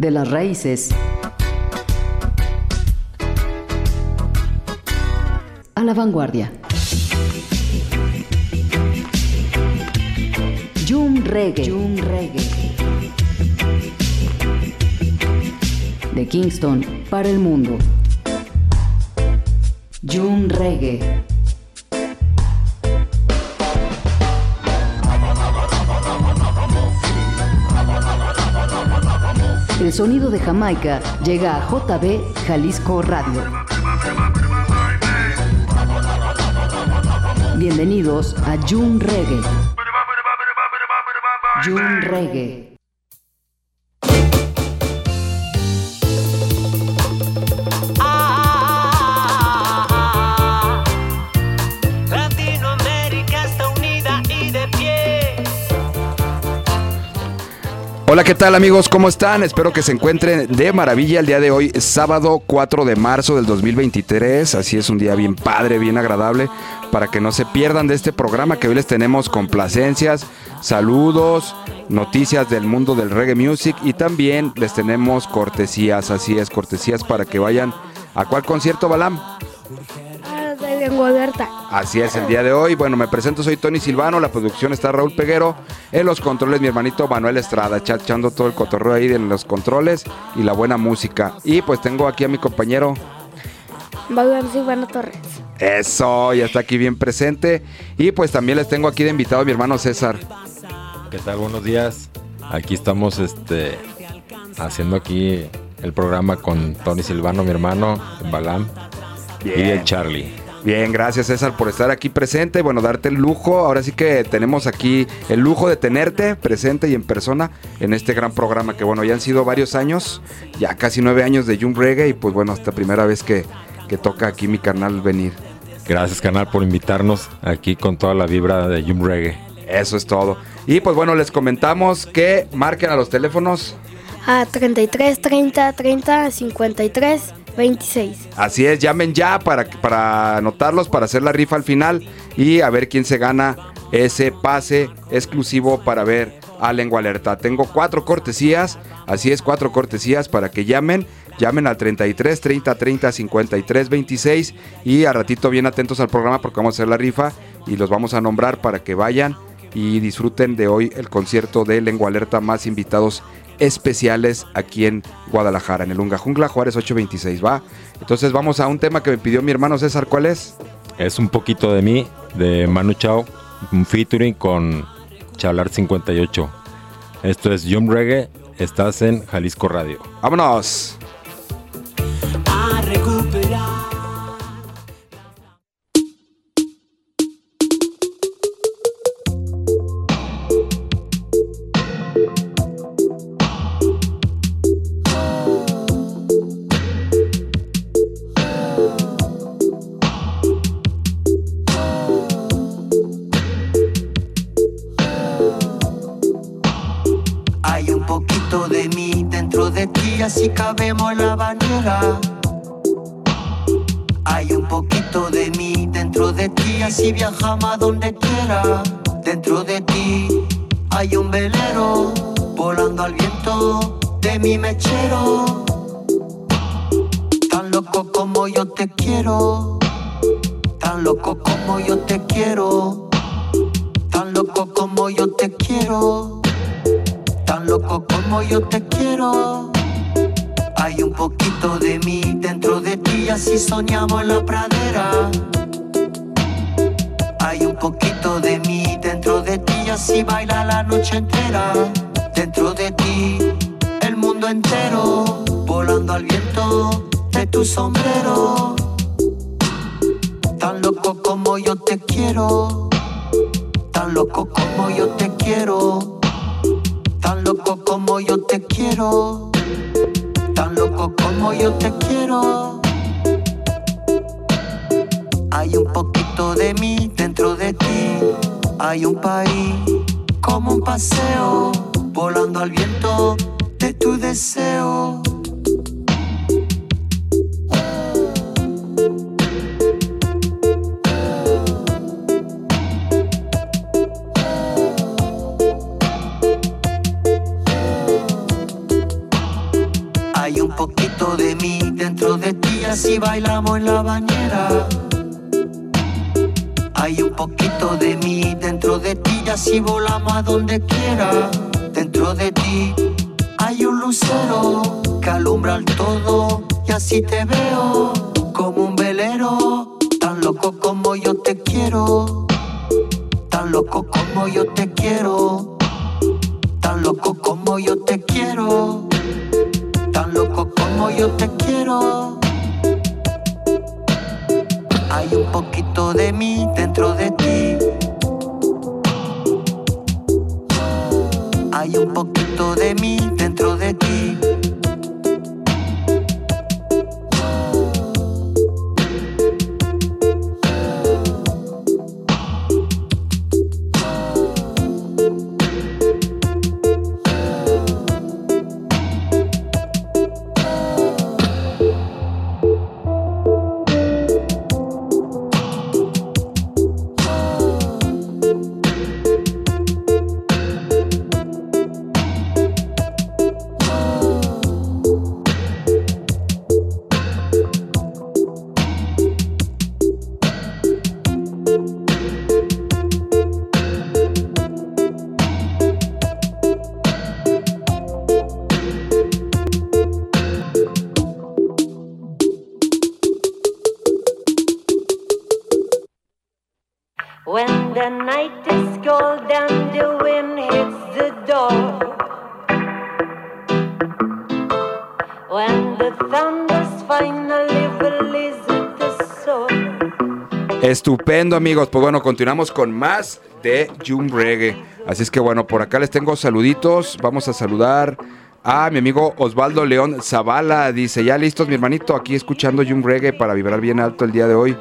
de las raíces a la vanguardia. Jum Reggae. Reggae. De Kingston para el mundo. Jum Reggae. El sonido de Jamaica llega a JB Jalisco Radio. Bienvenidos a June Reggae. June Reggae. ¿Qué tal amigos? ¿Cómo están? Espero que se encuentren de maravilla el día de hoy, sábado 4 de marzo del 2023. Así es un día bien padre, bien agradable, para que no se pierdan de este programa que hoy les tenemos complacencias, saludos, noticias del mundo del reggae music y también les tenemos cortesías, así es, cortesías para que vayan a cuál concierto, Balam lengua abierta. Así es, el día de hoy. Bueno, me presento, soy Tony Silvano, la producción está Raúl Peguero, en los controles mi hermanito Manuel Estrada, echando todo el cotorreo ahí en los controles y la buena música. Y pues tengo aquí a mi compañero. Silvano Torres. Eso, ya está aquí bien presente. Y pues también les tengo aquí de invitado a mi hermano César. ¿Qué tal? Buenos días. Aquí estamos este haciendo aquí el programa con Tony Silvano, mi hermano, Balam y el Charlie. Bien, gracias César por estar aquí presente. Bueno, darte el lujo. Ahora sí que tenemos aquí el lujo de tenerte presente y en persona en este gran programa que bueno, ya han sido varios años, ya casi nueve años de Jump Reggae y pues bueno, esta primera vez que, que toca aquí mi canal venir. Gracias canal por invitarnos aquí con toda la vibra de Jump Reggae. Eso es todo. Y pues bueno, les comentamos que marquen a los teléfonos. A 33 30 30 53 26. Así es, llamen ya para, para anotarlos, para hacer la rifa al final y a ver quién se gana ese pase exclusivo para ver a Lengua Alerta. Tengo cuatro cortesías, así es, cuatro cortesías para que llamen. Llamen al 33 30 30 53 26 y a ratito bien atentos al programa porque vamos a hacer la rifa y los vamos a nombrar para que vayan y disfruten de hoy el concierto de Lengua Alerta más invitados especiales aquí en Guadalajara, en el Unga Jungla Juárez 826, ¿va? Entonces vamos a un tema que me pidió mi hermano César, ¿cuál es? Es un poquito de mí, de Manu Chao, un featuring con Chalar 58. Esto es Jump Reggae, estás en Jalisco Radio. ¡Vámonos! Si cabemos en la bañera. Hay un poquito de mí dentro de ti, así viajamos a donde quiera. Dentro de ti hay un velero volando al viento de mi mechero. Tan loco como yo te quiero, tan loco como yo te quiero, tan loco como yo te quiero, tan loco como yo te quiero. Hay un poquito de mí dentro de ti, así soñamos en la pradera. Hay un poquito de mí dentro de ti, así baila la noche entera. Dentro de ti, el mundo entero, volando al viento de tu sombrero. Tan loco como yo te quiero, tan loco como yo te quiero, tan loco como yo te quiero como yo te quiero. Hay un poquito de mí dentro de ti, hay un país como un paseo, volando al viento de tu deseo. Dentro de ti, así bailamos en la bañera. Hay un poquito de mí dentro de ti, así volamos a donde quiera. Dentro de ti hay un lucero que alumbra el todo, y así te veo como un velero, tan loco como yo te quiero, tan loco como yo te quiero, tan loco como yo te quiero, como yo te quiero. Hay un poquito de mí dentro de ti. Hay un poquito de mí dentro de ti. Estupendo amigos, pues bueno, continuamos con más de Jum Reggae. Así es que bueno, por acá les tengo saluditos. Vamos a saludar a mi amigo Osvaldo León Zavala. Dice, ya listos mi hermanito, aquí escuchando Jum Reggae para vibrar bien alto el día de hoy.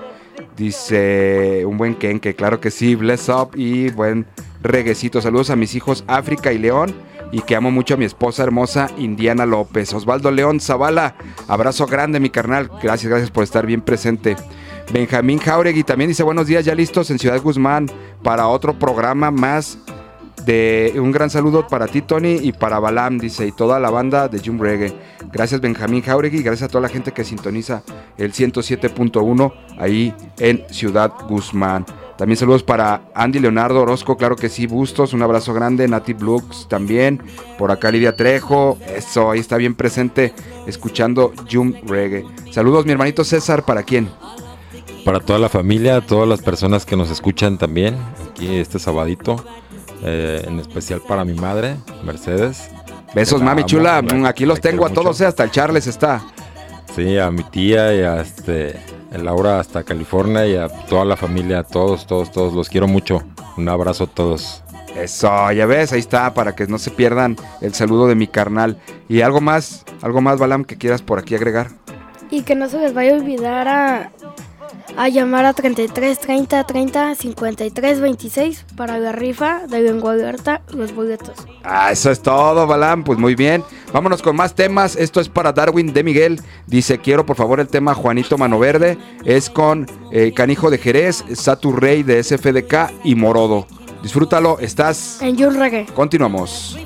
Dice, un buen Kenke, claro que sí, bless up y buen reguecito. Saludos a mis hijos África y León y que amo mucho a mi esposa hermosa Indiana López. Osvaldo León Zavala, abrazo grande mi carnal. Gracias, gracias por estar bien presente. Benjamín Jauregui también dice buenos días, ya listos en Ciudad Guzmán para otro programa más de un gran saludo para ti Tony y para Balam, dice, y toda la banda de Jum Reggae. Gracias Benjamín Jauregui, gracias a toda la gente que sintoniza el 107.1 ahí en Ciudad Guzmán. También saludos para Andy Leonardo Orozco, claro que sí, Bustos, un abrazo grande, Nati Blux también, por acá Lidia Trejo, eso, ahí está bien presente, escuchando Jum Reggae. Saludos mi hermanito César, ¿para quién? Para toda la familia, todas las personas que nos escuchan también, aquí este sabadito, eh, en especial para mi madre, Mercedes. Besos, mami amo, chula, la- mm, aquí los tengo a todos, mucho. eh, hasta el Charles está. Sí, a mi tía y a este, Laura hasta California y a toda la familia, a todos, todos, todos, los quiero mucho. Un abrazo a todos. Eso, ya ves, ahí está, para que no se pierdan el saludo de mi carnal. Y algo más, algo más, Balam, que quieras por aquí agregar. Y que no se les vaya a olvidar a, a llamar a 33 30 30 53 26 para la rifa de lengua abierta los boletos. Ah, eso es todo, Balam, pues muy bien. Vámonos con más temas. Esto es para Darwin de Miguel. Dice, quiero por favor el tema Juanito Mano Verde. Es con eh, Canijo de Jerez, Satu Rey de SFDK y Morodo. Disfrútalo, estás... En Jun Reggae. Continuamos.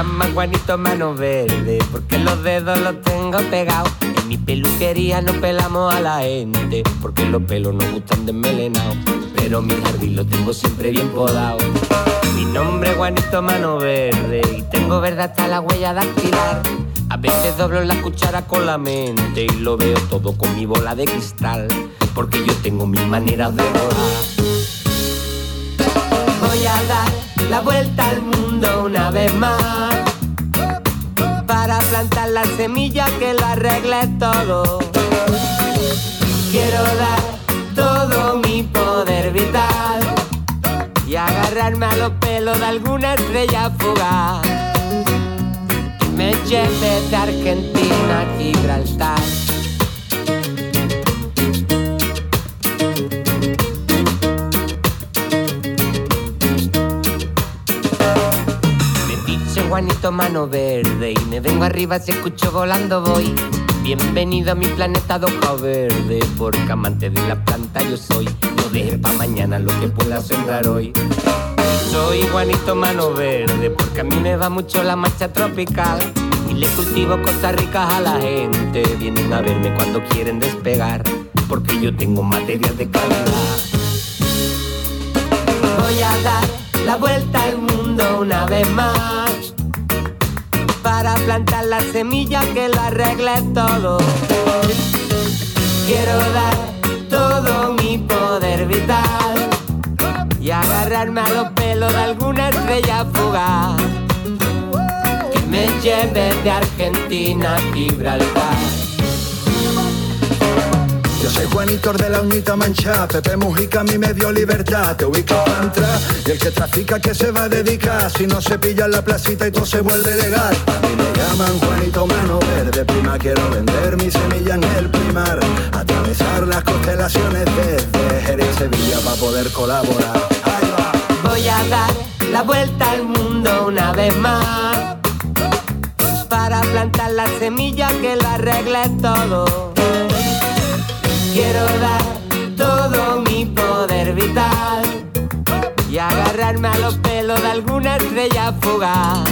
Llaman Juanito Mano Verde porque los dedos los tengo pegados. En mi peluquería no pelamos a la gente porque los pelos nos gustan desmelenados. Pero mi jardín lo tengo siempre bien podado. Mi nombre es Juanito Mano Verde y tengo verde hasta la huella dactilar. A veces doblo la cuchara con la mente y lo veo todo con mi bola de cristal. Porque yo tengo mis maneras de volar. Voy a dar la vuelta al mundo una vez más Para plantar la semilla que lo arregle todo. Quiero dar todo mi poder vital Y agarrarme a los pelos de alguna estrella fugaz. Me lleve de Argentina a Gibraltar Juanito Mano Verde y me vengo arriba si escucho volando voy. Bienvenido a mi planeta de verde, porque amante de la planta yo soy. No dejes pa' mañana lo que pueda sembrar hoy. Soy Juanito Mano Verde, porque a mí me va mucho la marcha tropical. Y le cultivo cosas ricas a la gente. Vienen a verme cuando quieren despegar, porque yo tengo material de calidad. Voy a dar la vuelta al mundo una vez más para plantar la semilla que la arregle todo. Quiero dar todo mi poder vital y agarrarme a los pelos de alguna estrella fugaz que me lleve de Argentina a Gibraltar. Soy Juanito de la uñita mancha, Pepe Mujica a mí me dio libertad, te ubico para entrar y el que trafica que se va a dedicar, si no se pilla en la placita y todo se vuelve legal. A mí me llaman Juanito Mano Verde, prima quiero vender mi semilla en el primar, atravesar las constelaciones desde Jerez y Sevilla para poder colaborar. Voy a dar la vuelta al mundo una vez más para plantar la semilla que la arregle todo. Quiero dar todo mi poder vital y agarrarme a los pelos de alguna estrella fugaz.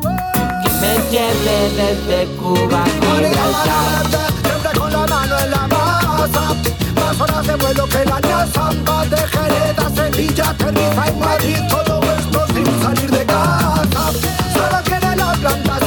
Que me lleve desde Cuba a con la mano en la masa Más horas de vuelo que la zamba De Jerez a Sevilla, Tenerife y Madrid Todo esto sin salir de casa. Solo quiere la planta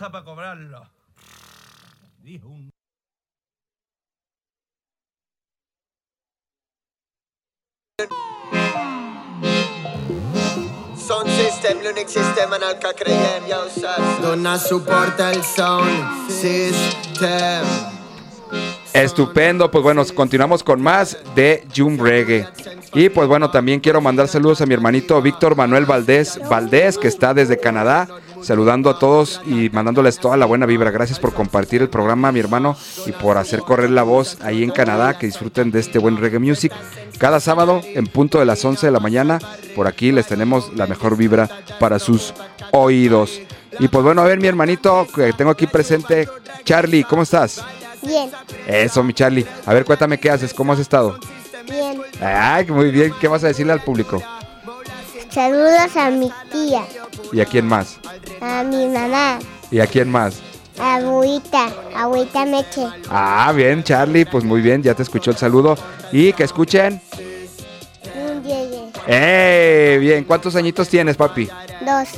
está para cobrarlo. Dijo un... Sound system, l'unic sistema en el que creiem, ja ho saps. Donar suport al sound system. Estupendo, pues bueno, continuamos con más de Jum Reggae. Y pues bueno, también quiero mandar saludos a mi hermanito Víctor Manuel Valdés, Valdés, que está desde Canadá, saludando a todos y mandándoles toda la buena vibra. Gracias por compartir el programa, mi hermano, y por hacer correr la voz ahí en Canadá, que disfruten de este buen reggae music. Cada sábado, en punto de las 11 de la mañana, por aquí les tenemos la mejor vibra para sus oídos. Y pues bueno, a ver, mi hermanito, que tengo aquí presente, Charlie, ¿cómo estás? Bien, Eso, mi Charlie. A ver, cuéntame qué haces, cómo has estado. bien. Ay, muy bien. ¿Qué vas a decirle al público? Saludos a mi tía, ¿Y a quién más? a mi mamá, ¿Y a quién más? a abuelita, abuelita Meche. Ah, bien, Charlie. Pues muy bien, ya te escuchó el saludo. Y que escuchen. Un. ¡Eh! Bien, ¿cuántos añitos tienes, papi? Dos.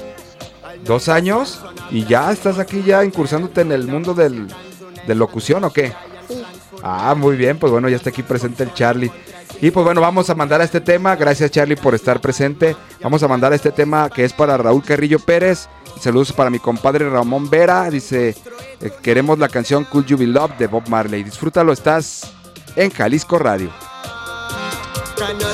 ¿Dos años? ¿Y ya estás aquí ya incursándote en el mundo del, de locución o qué? Sí. Ah, muy bien, pues bueno, ya está aquí presente el Charlie. Y pues bueno, vamos a mandar a este tema. Gracias Charlie por estar presente. Vamos a mandar a este tema que es para Raúl Carrillo Pérez. Saludos para mi compadre Ramón Vera. Dice, eh, queremos la canción Could You Be Loved de Bob Marley. Disfrútalo, estás en Jalisco Radio. No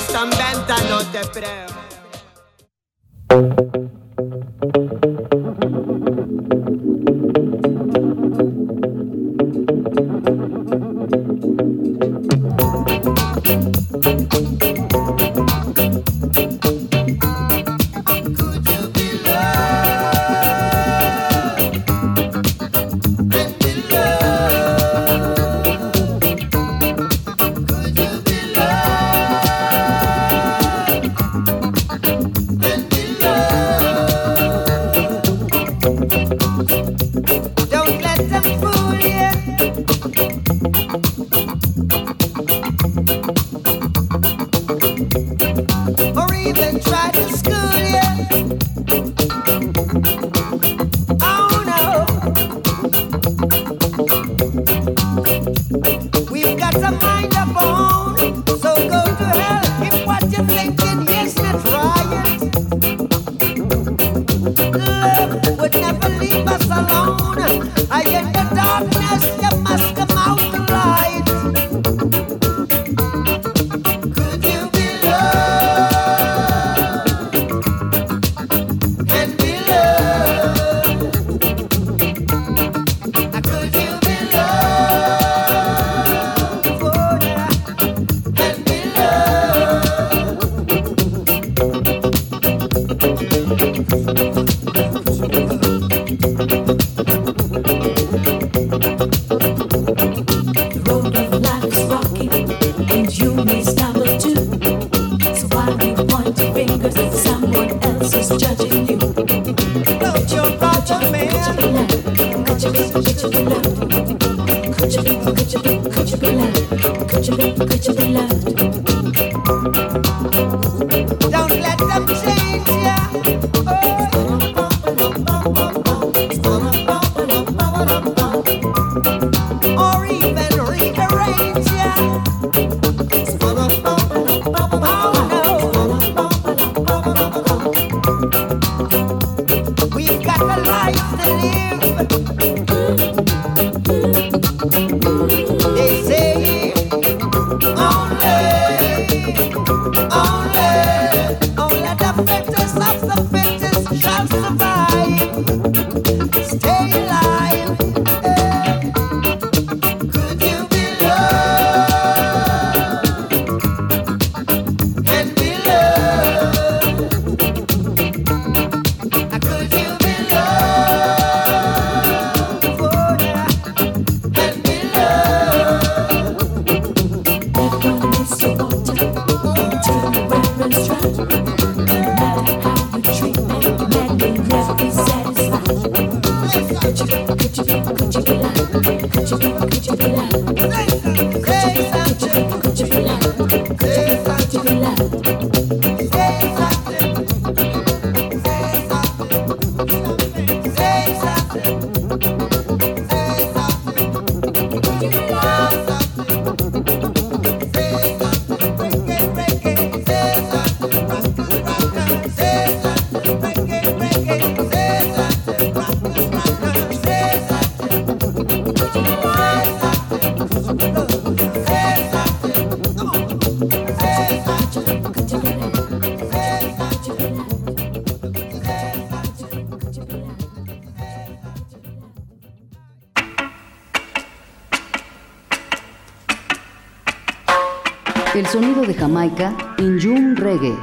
En June Reggae.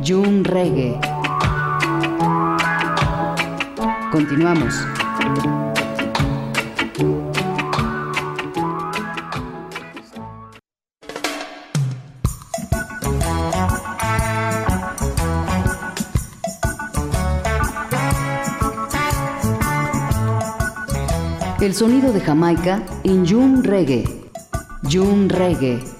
June Reggae. Continuamos. El sonido de Jamaica en June Reggae. June Reggae.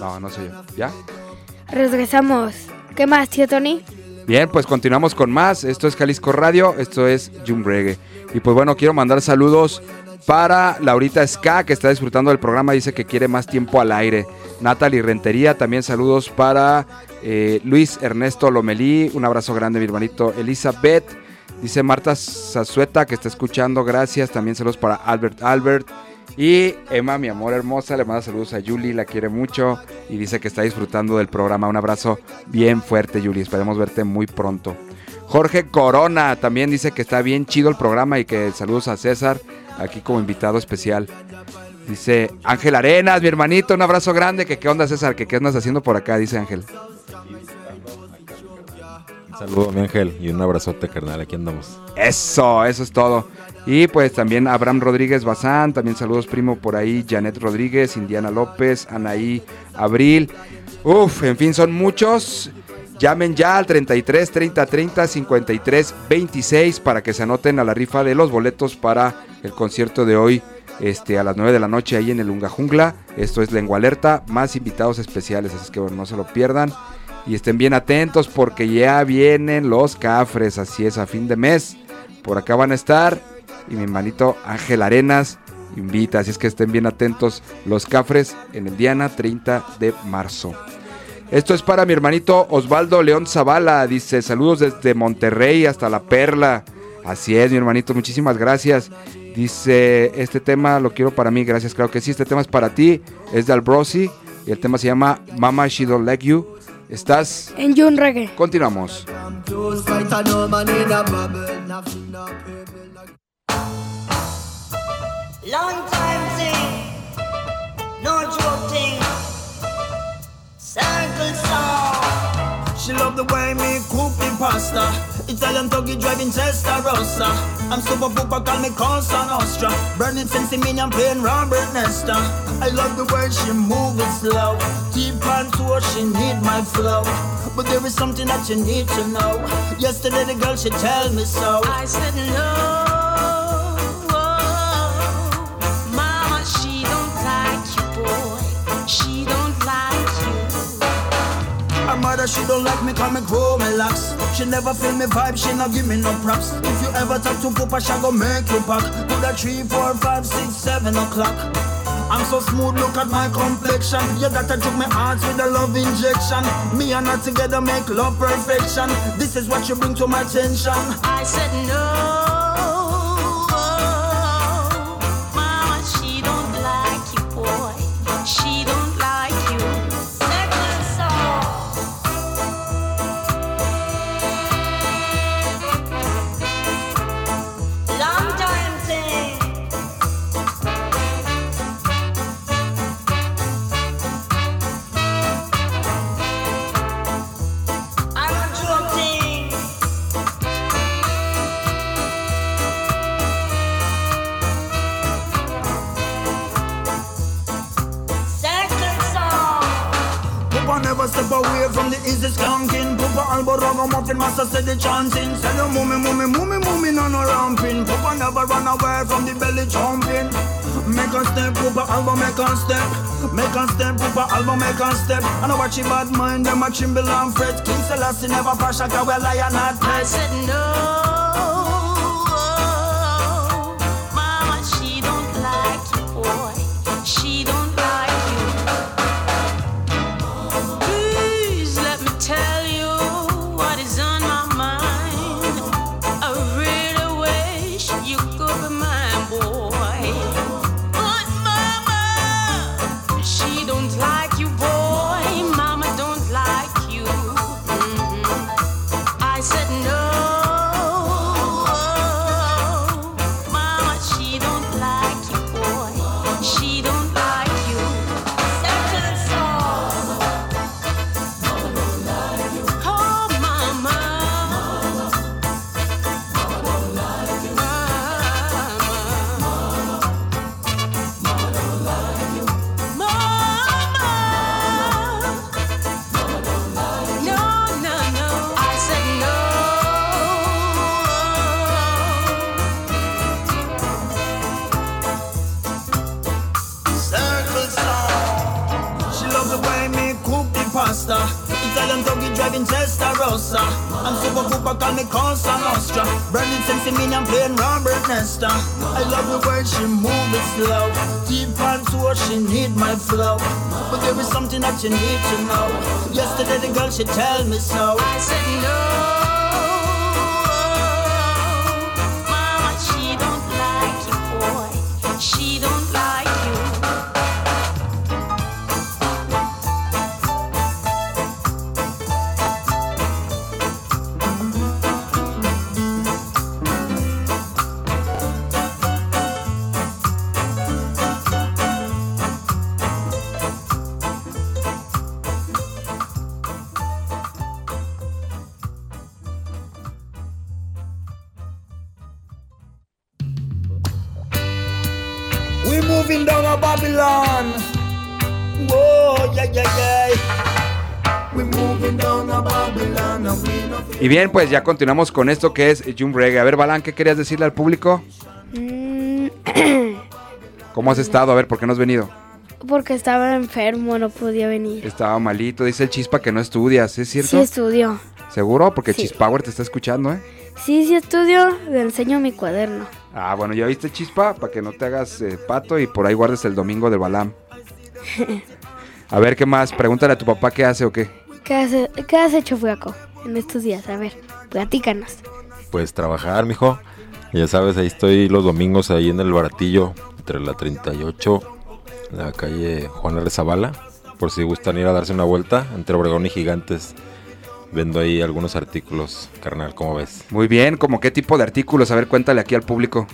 No, no sé yo. ¿Ya? Regresamos. ¿Qué más, tío Tony? Bien, pues continuamos con más. Esto es Jalisco Radio, esto es Jum Reggae. Y pues bueno, quiero mandar saludos para Laurita Ska, que está disfrutando del programa, dice que quiere más tiempo al aire. Natalie Rentería, también saludos para eh, Luis Ernesto Lomelí, un abrazo grande, mi hermanito Elizabeth. Dice Marta Zazueta, que está escuchando, gracias. También saludos para Albert Albert. Y Emma, mi amor hermosa, le manda saludos a Julie, la quiere mucho y dice que está disfrutando del programa. Un abrazo bien fuerte, Julie. Esperemos verte muy pronto. Jorge Corona también dice que está bien chido el programa y que saludos a César aquí como invitado especial. Dice Ángel Arenas, mi hermanito, un abrazo grande. Que qué onda, César, que qué andas haciendo por acá, dice Ángel. Un saludo, mi ángel, y un abrazote, carnal. Aquí andamos. Eso, eso es todo. Y pues también Abraham Rodríguez Bazán, también saludos primo por ahí, Janet Rodríguez, Indiana López, Anaí Abril. Uf, en fin, son muchos. Llamen ya al 33 30 30 53 26 para que se anoten a la rifa de los boletos para el concierto de hoy este, a las 9 de la noche ahí en el Unga Jungla. Esto es Lengua Alerta, más invitados especiales, así que bueno, no se lo pierdan. Y estén bien atentos porque ya vienen los cafres, así es, a fin de mes. Por acá van a estar. Y mi hermanito Ángel Arenas invita, así es que estén bien atentos los cafres en el Diana 30 de marzo. Esto es para mi hermanito Osvaldo León Zavala. Dice, saludos desde Monterrey hasta La Perla. Así es, mi hermanito, muchísimas gracias. Dice, este tema lo quiero para mí, gracias. Claro que sí, este tema es para ti. Es de Albrosi y el tema se llama Mama She Don't Like You. Estás... En June Reggae. Continuamos. Long time thing, no joke thing. Circle song. She love the way me cook the pasta. Italian tuggy driving Testarossa. I'm super pooper, call me Cosa Nostra. Burning sense in me, I'm playing Robert Nesta. I love the way she move it slow. Keep on tour, she need my flow. But there is something that you need to know. Yesterday the girl she tell me so. I said no. She don't like me, call me grow me locks. She never feel me vibe, she not give me no props. If you ever talk to Papa, she go make you back. Put that three, four, five, six, seven o'clock. I'm so smooth, look at my complexion. You gotta took my heart with a love injection. Me and her together make love perfection. This is what you bring to my attention. I said no. Easy skanking. Papa elbow muffin master said the chanting. Say no mummy, mummy, mummy, mummy, no no ramping. Papa never run away from the belly jumping. Make a step, Papa album make a step. Make a step, Papa album make a step. I watch him bad mind, them a chimble and fret. King Selassie never pass a cow, lion not I said no. Pasta. Italian doggy driving Testarossa. I'm super pooper, call me Cosa Nostra. Burning sense in me, I'm playing Robert Nesta. I love the way she move it slow. Deep on tour, she need my flow. But there is something that you need to know. Yesterday the girl she tell me so. I said no. Y bien, pues ya continuamos con esto que es Jump Reggae. A ver, Balán, ¿qué querías decirle al público? Mm, ¿Cómo has estado? A ver, ¿por qué no has venido? porque estaba enfermo, no podía venir. Estaba malito. Dice el Chispa que no estudias, ¿es cierto? Sí estudio. ¿Seguro? Porque Sí. Chispower te está escuchando, ¿eh? Sí, sí estudio. Le enseño mi cuaderno. Ah, bueno, ya viste Chispa, para que no te hagas eh, pato y por ahí guardes el domingo del Balam. A ver, ¿qué más? Pregúntale a tu papá qué hace o qué. ¿Qué has, qué Flaco, en estos días? A ver, platícanos. Pues trabajar, mijo. Ya sabes, ahí estoy los domingos ahí en el baratillo, entre la 38, la calle Juan R. Zavala. Por si gustan ir a darse una vuelta, entre Obregón y Gigantes. Vendo ahí algunos artículos, carnal, ¿cómo ves? Muy bien, ¿como qué tipo de artículos? A ver, cuéntale aquí al público.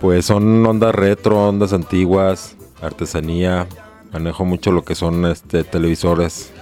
Pues son ondas retro, ondas antiguas, artesanía. Manejo mucho lo que son este televisores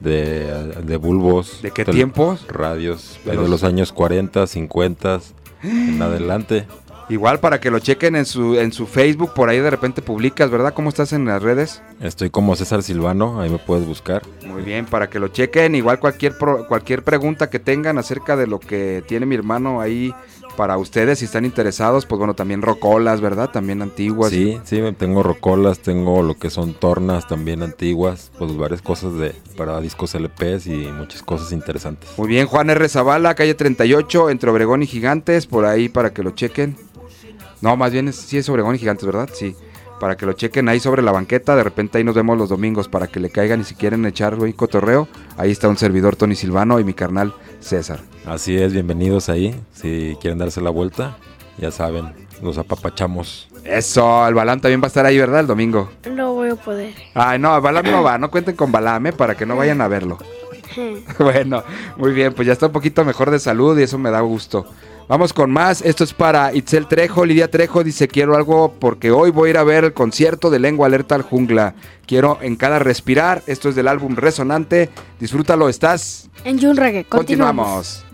de, de bulbos. ¿De qué tiempos? Radios. De De, los- los... años 40, 50 en adelante. Igual para que lo chequen en su, en su Facebook, por ahí de repente publicas, ¿verdad? ¿Cómo estás en las redes? Estoy como César Silvano, ahí me puedes buscar. Muy bien, para que lo chequen. Igual cualquier, pro- cualquier pregunta que tengan acerca de lo que tiene mi hermano ahí para ustedes, si están interesados, pues bueno, también rocolas, ¿verdad? También antiguas. Sí, sí, tengo rocolas, tengo lo que son tornas también antiguas, pues varias cosas de para discos LPs y muchas cosas interesantes. Muy bien, Juan R. Zavala, calle 38, entre Obregón y Gigantes, por ahí para que lo chequen. No, más bien es, sí es Obregón y Gigantes, ¿verdad? Sí. Para que lo chequen ahí sobre la banqueta, de repente ahí nos vemos los domingos para que le caigan y si quieren echar un cotorreo, ahí está un servidor Tony Silvano y mi carnal César. Así es, bienvenidos ahí. Si quieren darse la vuelta, ya saben, los apapachamos. Eso, el Balam también va a estar ahí, ¿verdad? El domingo. No voy a poder. Ay, no, Balam no va, no cuenten con Balam, ¿eh? Para que no vayan a verlo. Bueno, muy bien, pues ya está un poquito mejor de salud y eso me da gusto. Vamos con más, esto es para Itzel Trejo, Lidia Trejo dice quiero algo porque hoy voy a ir a ver el concierto de Lengua Alerta al Jungla. Quiero en cada respirar, esto es del álbum Resonante, disfrútalo, estás. En Jun Reggae, continuamos. Continuamos.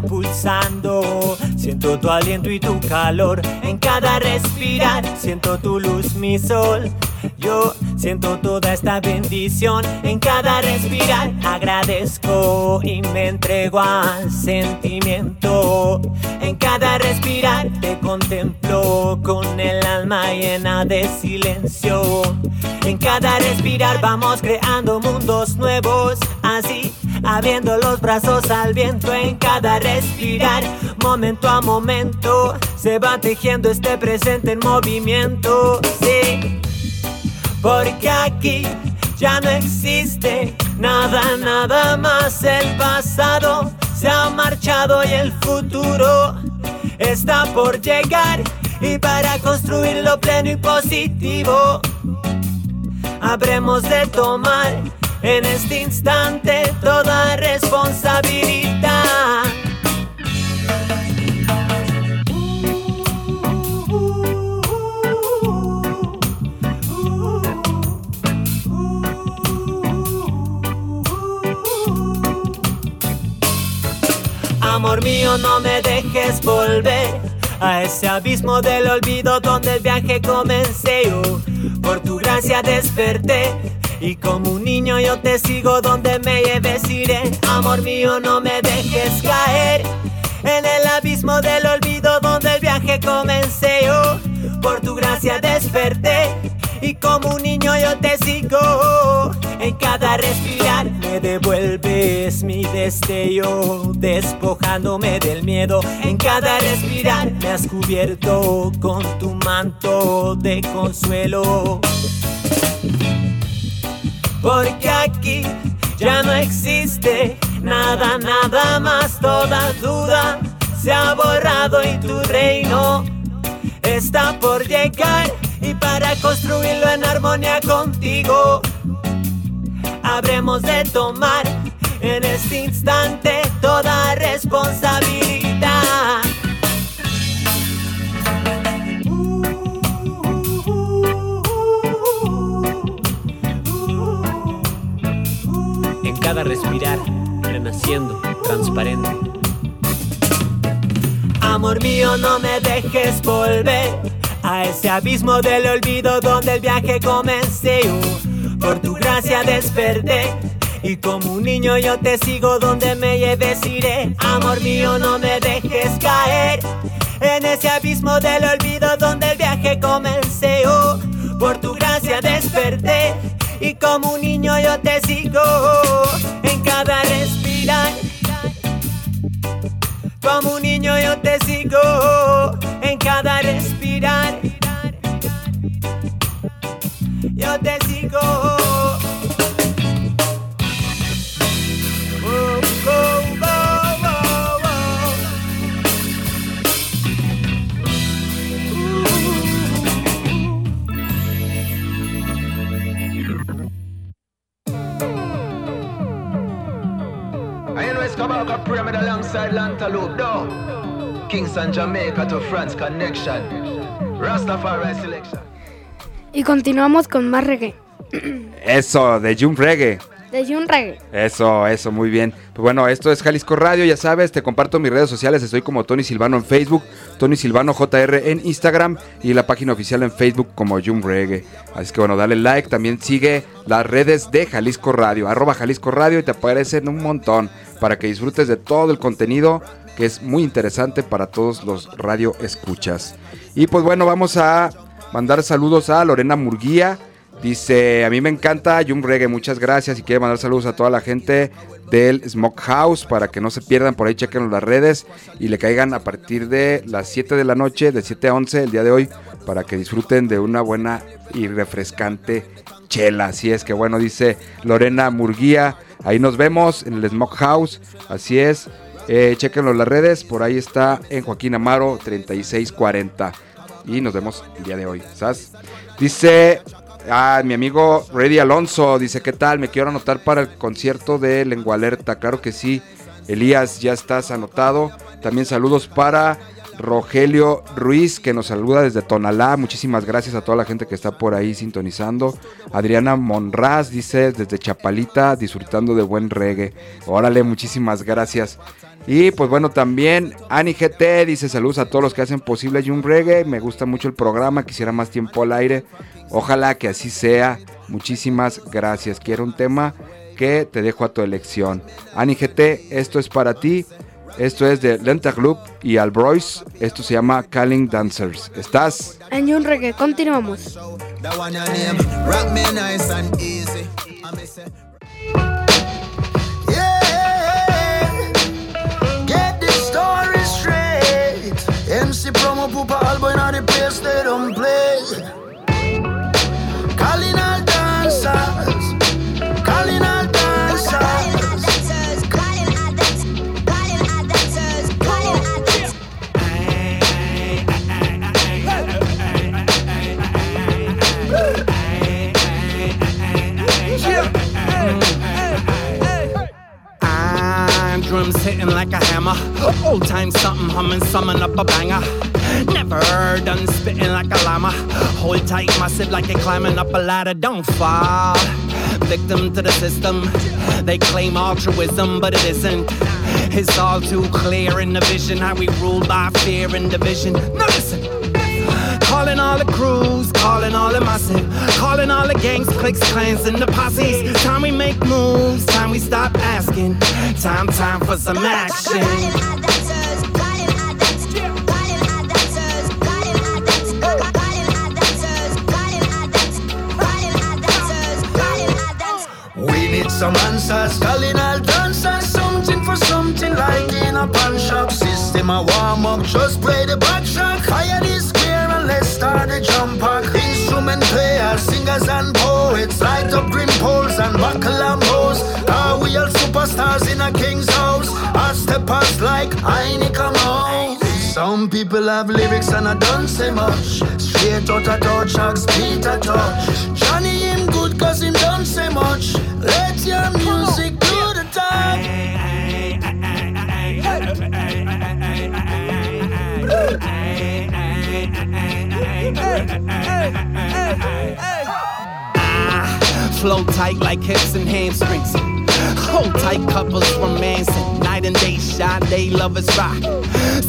Pulsando, siento tu aliento y tu calor. En cada respirar siento tu luz, mi sol. Yo siento toda esta bendición. En cada respirar agradezco y me entrego al sentimiento. En cada respirar te contemplo con el alma llena de silencio. En cada respirar vamos creando mundos nuevos, así abriendo los brazos al viento. En cada respirar, momento a momento, se va tejiendo este presente en movimiento. Sí, porque aquí ya no existe nada, nada más. El pasado se ha marchado y el futuro está por llegar. Y para construirlo pleno y positivo, habremos de tomar en este instante toda responsabilidad. Amor mío, no me dejes volver a ese abismo del olvido donde el viaje comencé. Yo, por tu gracia desperté. Y como un niño yo te sigo donde me lleves iré. Amor mío, no me dejes caer en el abismo del olvido donde el viaje comencé. Yo, por tu gracia desperté. Y como un niño yo te sigo. En cada respirar me devuelves mi destello, despojándome del miedo. En cada respirar me has cubierto con tu manto de consuelo. Porque aquí ya no existe nada, nada más, toda duda se ha borrado y tu reino está por llegar. Y para construirlo en armonía contigo, habremos de tomar en este instante toda responsabilidad. Cada respirar, renaciendo, transparente. Amor mío, no me dejes volver a ese abismo del olvido donde el viaje comencé. Oh, por tu gracia desperté. Y como un niño yo te sigo donde me lleves iré. Amor mío, no me dejes caer en ese abismo del olvido donde el viaje comencé. Oh, por tu gracia desperté y como Kingston, Jamaica to France connection. Rastafari selection. Y continuamos con más reggae. Eso, de Jump Reggae. De Jun Reggae. Eso, eso, muy bien. Pues bueno, esto es Jalisco Radio, ya sabes, te comparto mis redes sociales, estoy como Tony Silvano en Facebook, Tony Silvano JR en Instagram y la página oficial en Facebook como Jum Reggae. Así que bueno, dale like, también sigue las redes de Jalisco Radio, arroba Jalisco Radio y te aparecen un montón para que disfrutes de todo el contenido que es muy interesante para todos los radio escuchas. Y pues bueno, vamos a mandar saludos a Lorena Murguía. Dice, a mí me encanta Jum Reggae, muchas gracias. Y quiere mandar saludos a toda la gente del Smoke House para que no se pierdan por ahí, chequen las redes y le caigan a partir de las 7 de la noche, de 7 a 11 el día de hoy, para que disfruten de una buena y refrescante chela. Así es que bueno, dice Lorena Murguía, ahí nos vemos en el Smoke House, así es. Eh, chequenlo en las redes, por ahí está en Joaquín Amaro 3640. Y nos vemos el día de hoy. ¿sabes? Dice Ah, mi amigo Reddy Alonso dice, ¿qué tal? Me quiero anotar para el concierto de Lengua Alerta. Claro que sí. Elías, ya estás anotado. También saludos para Rogelio Ruiz, que nos saluda desde Tonalá. Muchísimas gracias a toda la gente que está por ahí sintonizando. Adriana Monraz dice, desde Chapalita, disfrutando de buen reggae. Órale, muchísimas gracias. Y pues bueno, también Ani GT dice saludos a todos los que hacen posible un reggae. Me gusta mucho el programa, quisiera más tiempo al aire. Ojalá que así sea. Muchísimas gracias. Quiero un tema que te dejo a tu elección. Ani GT, esto es para ti. Esto es de Lenta Club y Albroys. Esto se llama Calling Dancers. ¿Estás? En Jun Reggae, continuamos. Story straight. MC promo pupa albo in the place they don't play. Calling drums hitting like a hammer. Old time something humming, summon up a banger. Never done spitting like a llama. Hold tight, massive like you're climbing up a ladder. Don't fall. Victim to the system. They claim altruism, but it isn't. It's all too clear in the vision how we rule by fear and division. Now listen. Calling all the crews, calling all the massive, calling all the gangs, cliques, clans, and the posses. Time we make moves, time we stop asking. Time, time for some action. We need some answers, calling all dancers, something for something like in a pawn shop. System a warm up, just play the back track. Fire this square and let's start the jump pack. Instrument players, singers and poets, light up green poles and buckle bows. Are we all superstars in a king's house? I step steppers like I come out. Some people have lyrics and I don't say much. Straight out of touch, Axe Peter touch. Johnny him good cause him don't say much. Let your music do the talk. Flow tight like hips and hamstrings. Hold tight couples romancing. Night and day shot, they lovers rock.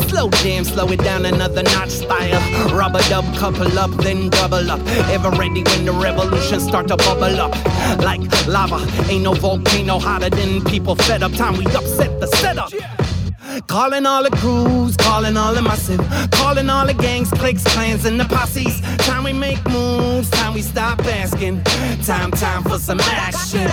Slow jam, slow it down another notch style. Rubber dub couple up, then double up. Ever ready when the revolution start to bubble up. Like lava, ain't no volcano hotter than people fed up. Time we upset the setup. Calling all the crews, calling all the massive, calling all the gangs, cliques, clans, and the posses. Time we make moves, time we stop asking. Time, time for some action.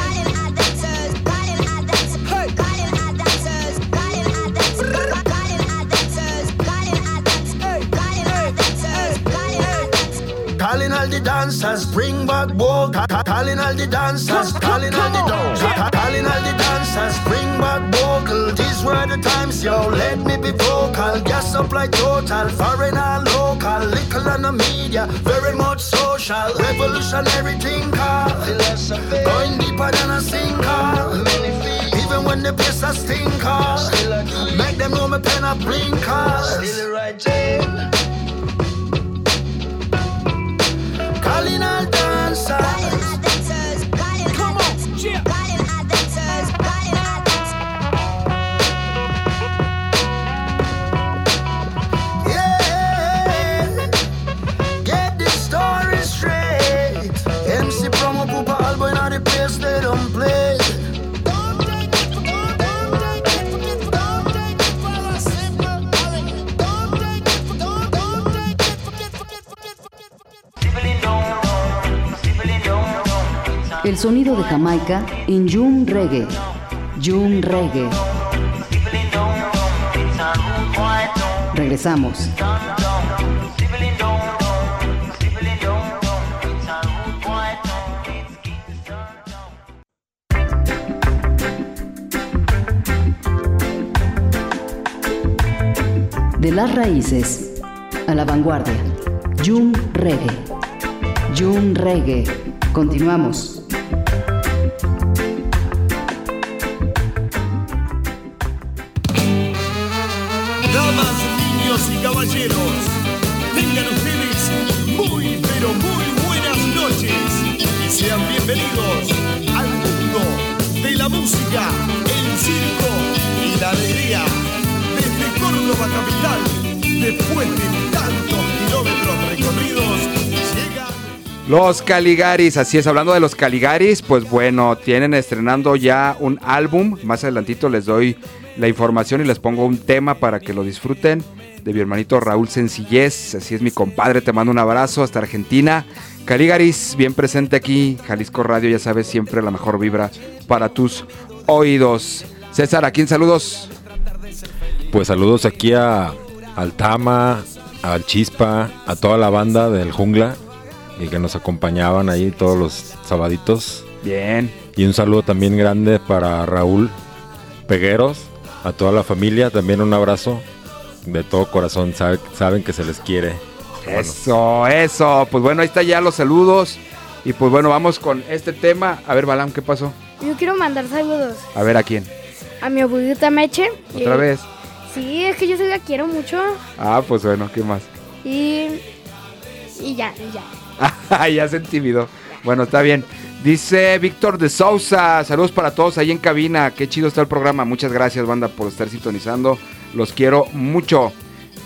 Calling all the dancers, bring back walk. Calling all the dancers, calling all the dancers, calling all the dancers, bring back vocal. These were the times, yo. Let me be vocal. Gas up like total, foreign and local. Little on the media, very much social. Revolutionary thinker, philosophy. Going deeper than a sinker. Even when the place a stinker, make them know me pen a blinker. Still the right. Calling all El sonido de Jamaica en June Reggae. June Reggae. Regresamos. De las raíces a la vanguardia. June Reggae. June Reggae. Continuamos. Caballeros, tengan ustedes muy, pero muy buenas noches y sean bienvenidos al mundo de la música, el circo y la alegría. Desde Córdoba capital, después de tantos kilómetros recorridos, Los Caligaris, así es, hablando de los Caligaris, pues bueno, tienen estrenando ya un álbum. Más adelantito les doy la información y les pongo un tema para que lo disfruten. De mi hermanito Raúl Sencillez, así es mi compadre, te mando un abrazo hasta Argentina. Caligaris, bien presente aquí, Jalisco Radio, ya sabes, siempre la mejor vibra para tus oídos. César, ¿a quién saludos? Pues saludos aquí a al Tama, al Chispa, a toda la banda del Jungla y que nos acompañaban ahí todos los sabaditos. Bien. Y un saludo también grande para Raúl Pegueros, a toda la familia, también un abrazo de todo corazón, sabe- saben que se les quiere. Eso, eso. Pues bueno, ahí está ya los saludos. Y pues bueno, vamos con este tema. A ver, Balam, ¿qué pasó? Yo quiero mandar saludos A ver, ¿a quién? a mi abuelita Meche. ¿Otra Eh, vez? Sí, es que yo sí la quiero mucho. Ah, pues bueno, ¿qué más? Y. Y ya, y ya. Ah, ya se intimidó. Bueno, está bien. Dice Víctor de Sousa, saludos para todos ahí en cabina. Qué chido está el programa. Muchas gracias, banda, por estar sintonizando. Los quiero mucho.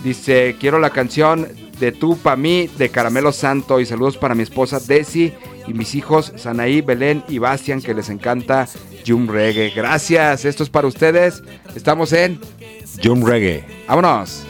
Dice, quiero la canción de tú pa' mí de Caramelo Santo. Y saludos para mi esposa Desi y mis hijos Sanaí, Belén y Bastian, que les encanta Jum Reggae. Gracias, esto es para ustedes. Estamos en Jum Reggae. Vámonos.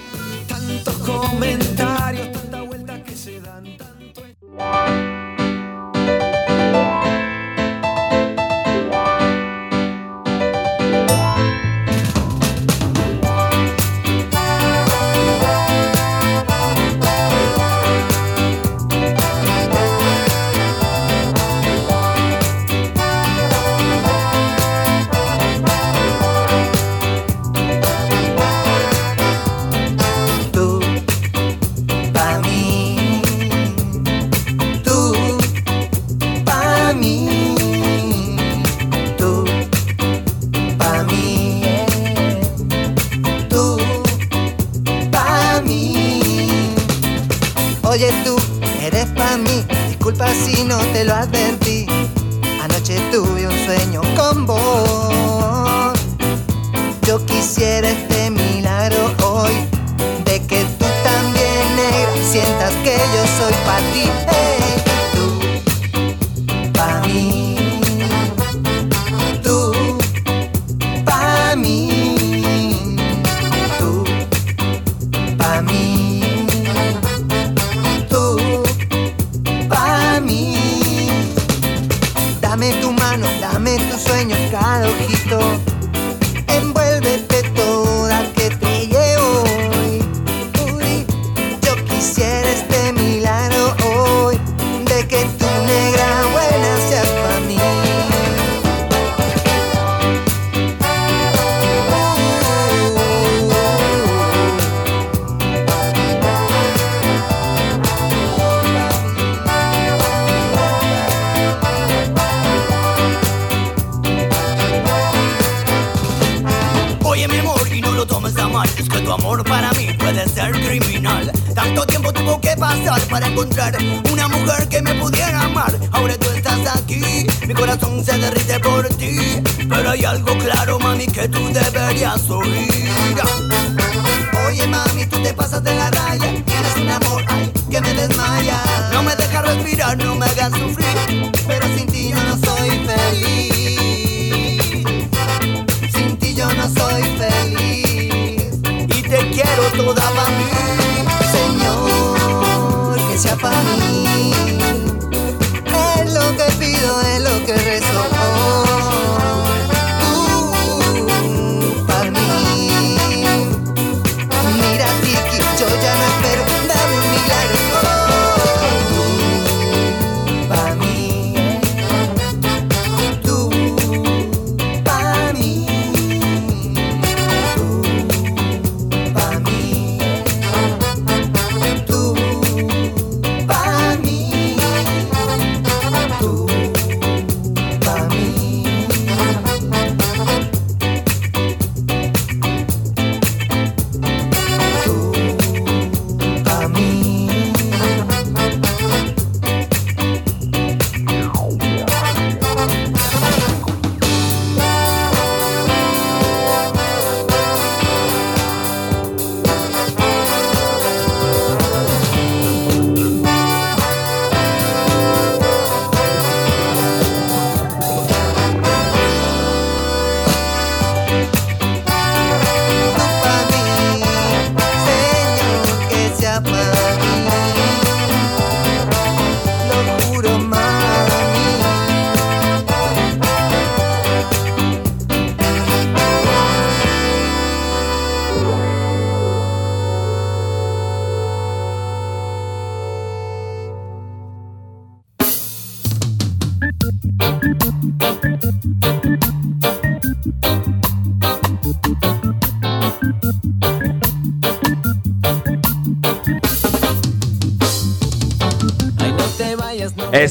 Sueños, cada ojito.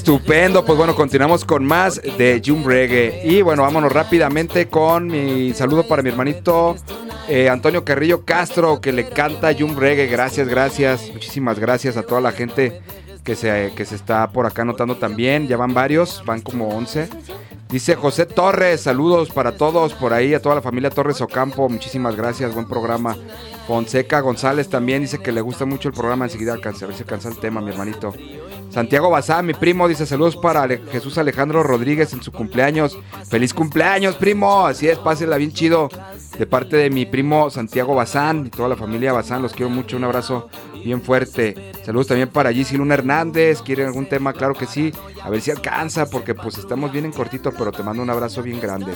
Estupendo, pues bueno, continuamos con más de Jum Reggae. Y bueno, vámonos rápidamente con mi saludo para mi hermanito eh, Antonio Carrillo Castro, que le canta Jum Reggae. Gracias, gracias, muchísimas gracias a toda la gente que se, que se está por acá anotando también. Ya van varios, van como 11. Dice José Torres, saludos para todos por ahí, a toda la familia Torres Ocampo, muchísimas gracias, buen programa. Fonseca González también dice que le gusta mucho el programa, enseguida alcanza, si alcanza el tema, mi hermanito. Santiago Bazán, mi primo, dice saludos para Jesús Alejandro Rodríguez en su cumpleaños. ¡Feliz cumpleaños, primo! Así es, pásela bien chido. De parte de mi primo Santiago Bazán y toda la familia Bazán, los quiero mucho, un abrazo bien fuerte. Saludos también para Gisy Luna Hernández, ¿quieren algún tema? Claro que sí, a ver si alcanza, porque pues estamos bien en cortito, pero te mando un abrazo bien grande.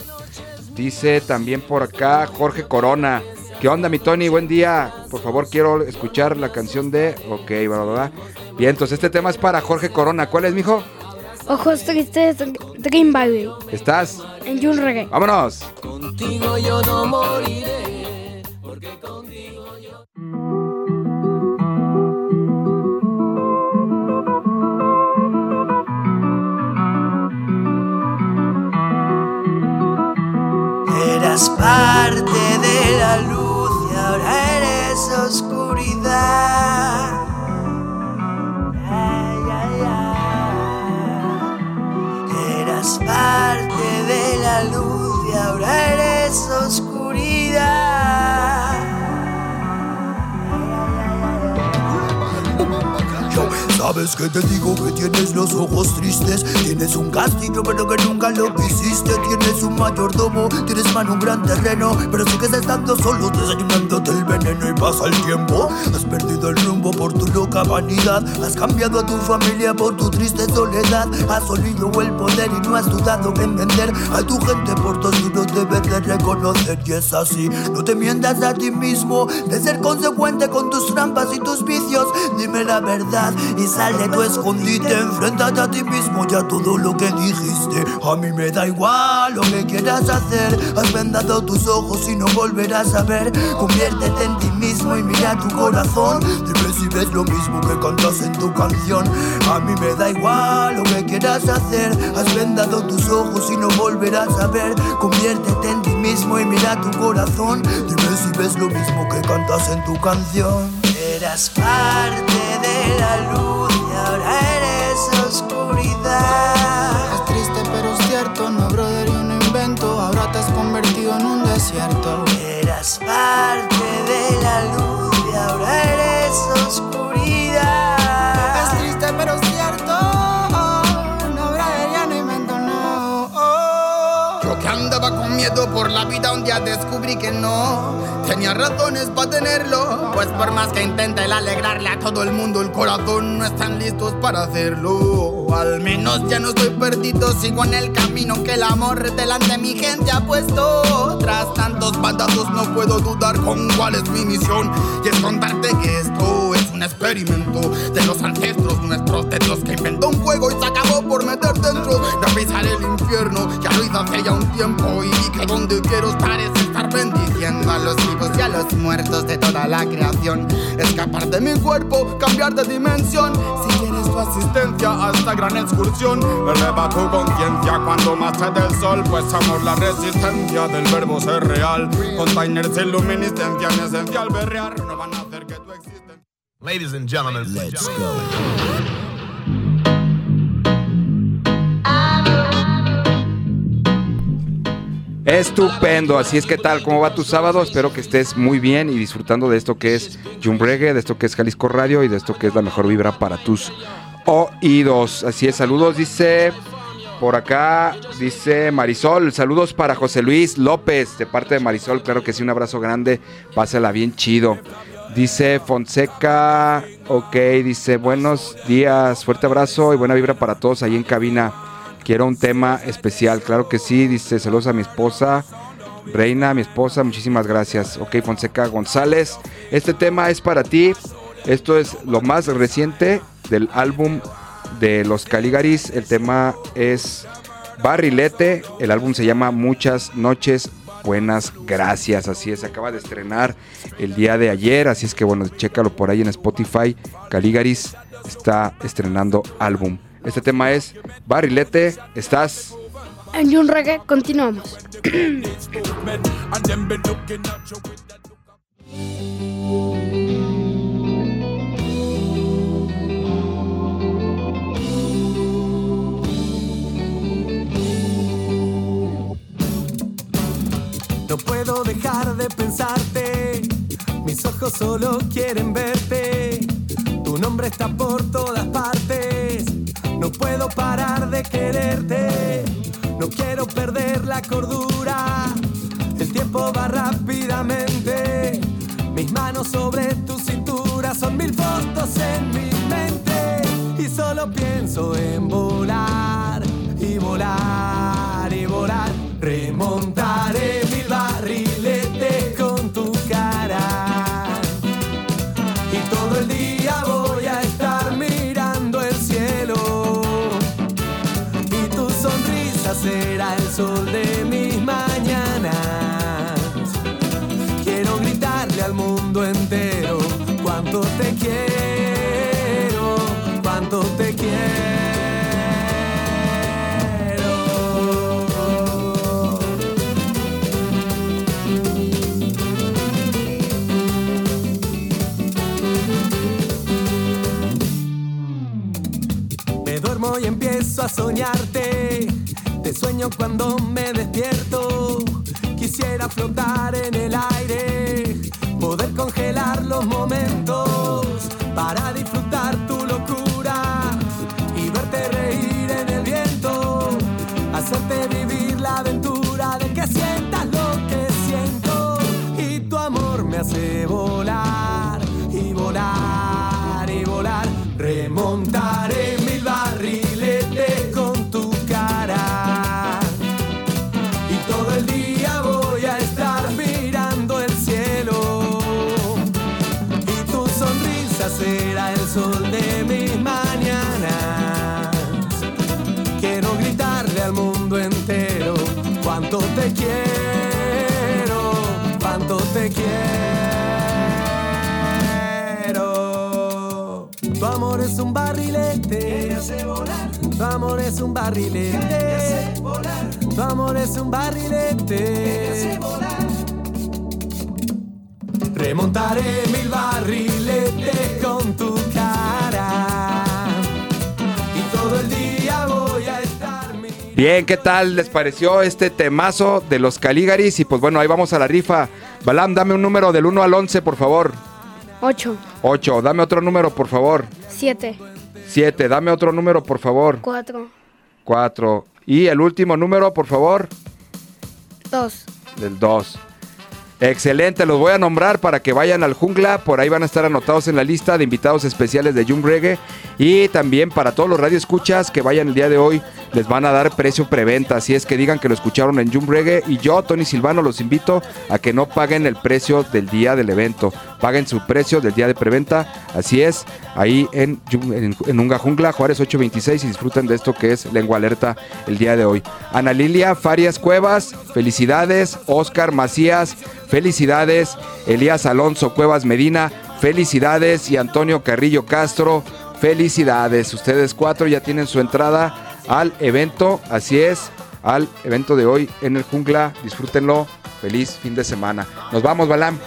Dice también por acá Jorge Corona. ¿Qué onda, mi Tony? Buen día. Por favor, quiero escuchar la canción de. Ok, bla, bla, bla. Bien, entonces este tema es para Jorge Corona. ¿Cuál es, mijo? Ojos tristes, Dream Valley, ¿Estás? en Jun Reggae. ¡Vámonos! Contigo yo no moriré, porque contigo yo... Eras parte de la luz oscuridad. Ay, ay, ay. Eras parte de la luz y ahora eres oscuridad. Sabes que te digo que tienes los ojos tristes. Tienes un castillo, pero que nunca lo quisiste. Tienes un mayordomo, tienes mano un gran terreno. Pero sigues estando solo, desayunándote el veneno y pasa el tiempo. Has perdido el rumbo por tu loca vanidad. Has cambiado a tu familia por tu triste soledad. Has olido el poder y no has dudado en vender a tu gente por dos duros debes de reconocer. Y es así, no te mientas a ti mismo. De ser consecuente con tus trampas y tus vicios. Dime la verdad y sal de tu escondite. Enfréntate a ti mismo y a todo lo que dijiste. A mí me da igual lo que quieras hacer. Has vendado tus ojos y no volverás a ver. Conviértete en ti mismo y mira tu corazón. Dime si ves lo mismo que cantas en tu canción. A mí me da igual lo que quieras hacer. Has vendado tus ojos y no volverás a ver. Conviértete en ti mismo y mira tu corazón. Dime si ves lo mismo que cantas en tu canción. Eras parte de la luz y ahora eres oscuridad. Es triste pero cierto, no brother, yo no invento. Ahora te has convertido en un desierto. Eras parte de la luz y ahora eres oscuridad. Por la vida un día descubrí que no tenía razones para tenerlo. Pues por más que intente el alegrarle a todo el mundo, el corazón no están listos para hacerlo. Al menos ya no estoy perdido, sigo en el camino que el amor delante mi gente ha puesto. Tras tantos bandazos no puedo dudar con cuál es mi misión. Y es contarte que esto es un experimento de los ancestros nuestros, de los que inventó un juego y meter dentro. De pisar el infierno, ya lo hice hace ya un tiempo. Y vi que donde quiero estar es estar bendiciendo a los vivos y a los muertos de toda la creación. Escapar de mi cuerpo, cambiar de dimensión. Si quieres tu asistencia a esta gran excursión, eleva tu conciencia cuando más te del sol. Pues amor, la resistencia del verbo ser real. Containers sin luminiscencia, en esencial berrear. No van a hacer que tu existencia. Ladies and gentlemen, let's go. Estupendo, así es que tal, ¿cómo va tu sábado? Espero que estés muy bien y disfrutando de esto que es Jump Reggae, de esto que es Jalisco Radio y de esto que es la mejor vibra para tus oídos. Así es, saludos, dice por acá, dice Marisol, saludos para José Luis López, de parte de Marisol, claro que sí, un abrazo grande, pásala bien chido. Dice Fonseca, ok, dice buenos días, fuerte abrazo y buena vibra para todos ahí en cabina. Quiero un tema especial, claro que sí, dice saludos a mi esposa, Reina, mi esposa, muchísimas gracias. Ok, Fonseca González, este tema es para ti, esto es lo más reciente del álbum de los Caligaris, el tema es Barrilete, el álbum se llama Muchas Noches Buenas Gracias, así es, se acaba de estrenar el día de ayer, así es que bueno, chécalo por ahí en Spotify, Caligaris está estrenando álbum. Este tema es Barrilete, estás En Jun Reggae continuamos. No puedo dejar de pensarte, mis ojos solo quieren verte. Tu nombre está por todas partes, no puedo parar de quererte. No quiero perder la cordura, el tiempo va rápidamente. Mis manos sobre tu cintura son mil fotos en mi mente y solo pienso en volar soñarte. Te sueño cuando me despierto. Te quiero, cuánto te quiero. Tu amor es un barrilete, tu amor es un barrilete, tu amor es un barrilete. Remontaré mil barriletes con tu cara Bien, ¿qué tal les pareció este temazo de los Caligaris? Y pues bueno, ahí vamos a la rifa. Balam, dame un número del 1 al 11, por favor. 8, 8, dame otro número, por favor. 7, 7, dame otro número, por favor. 4, 4. Y el último número, por favor, 2. del 2. Excelente, los voy a nombrar para que vayan al jungla. Por ahí van a estar anotados en la lista de invitados especiales de Jung Reggae. Y también para todos los radioescuchas que vayan el día de hoy, les van a dar precio preventa. Así es que digan que lo escucharon en Jung Reggae. Y yo, Tony Silvano, los invito a que no paguen el precio del día del evento. Paguen su precio del día de preventa. Así es, ahí en, en, en Unga Jungla, Juárez 826. Y disfruten de esto que es Lengua Alerta el día de hoy. Ana Lilia Farias Cuevas, felicidades. Oscar Macías, felicidades. Elías Alonso Cuevas Medina, felicidades. Y Antonio Carrillo Castro, felicidades. Ustedes cuatro ya tienen su entrada al evento. Así es, al evento de hoy en el Jungla. Disfrútenlo. Feliz fin de semana. Nos vamos, Balam.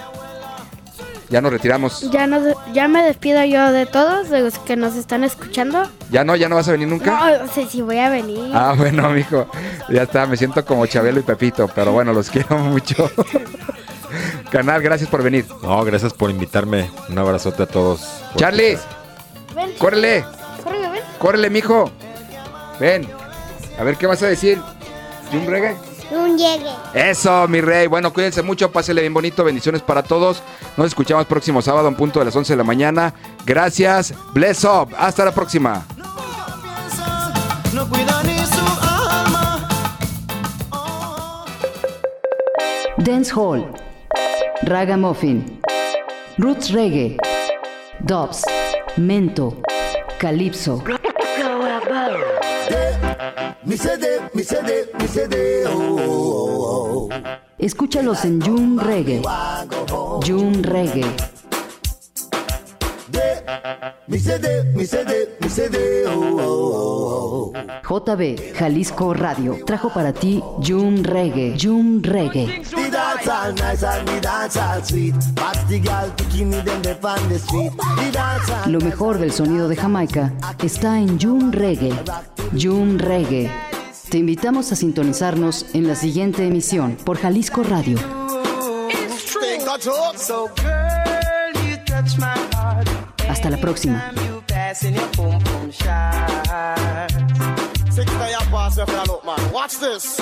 Ya nos retiramos. Ya, no, ya me despido yo de todos, de los que nos están escuchando. ¿Ya no? ¿Ya no vas a venir nunca? No, sé si voy a venir. Ah, bueno, mijo. Ya está, me siento como Chabelo y Pepito, pero bueno, los quiero mucho. Canal, gracias por venir. No, gracias por invitarme. Un abrazote a todos. Charlie, Ven, córrele, córrele, ven. córrele, mijo. Ven. A ver, ¿qué vas a decir? ¿Un reggae? Un llegue. Eso, mi rey. Bueno, cuídense mucho, pásele bien bonito. Bendiciones para todos. Nos escuchamos próximo sábado en punto de las 11 de la mañana. Gracias. Bless up. Hasta la próxima. No cuida ni su alma. Dance Hall, Ragamuffin, Roots Reggae, Dobbs, Mento, Calypso, Mi CD, mi CD, mi CD, oh, oh, oh. Escúchalos en June Reggae. June Reggae. Mi CD, mi CD, mi CD, oh, oh, oh. JB Jalisco Radio trajo para ti June Reggae. June Reggae. Lo mejor del sonido de Jamaica está en June Reggae. June Reggae. Te invitamos a sintonizarnos en la siguiente emisión por Jalisco Radio. Hasta la próxima. Watch this.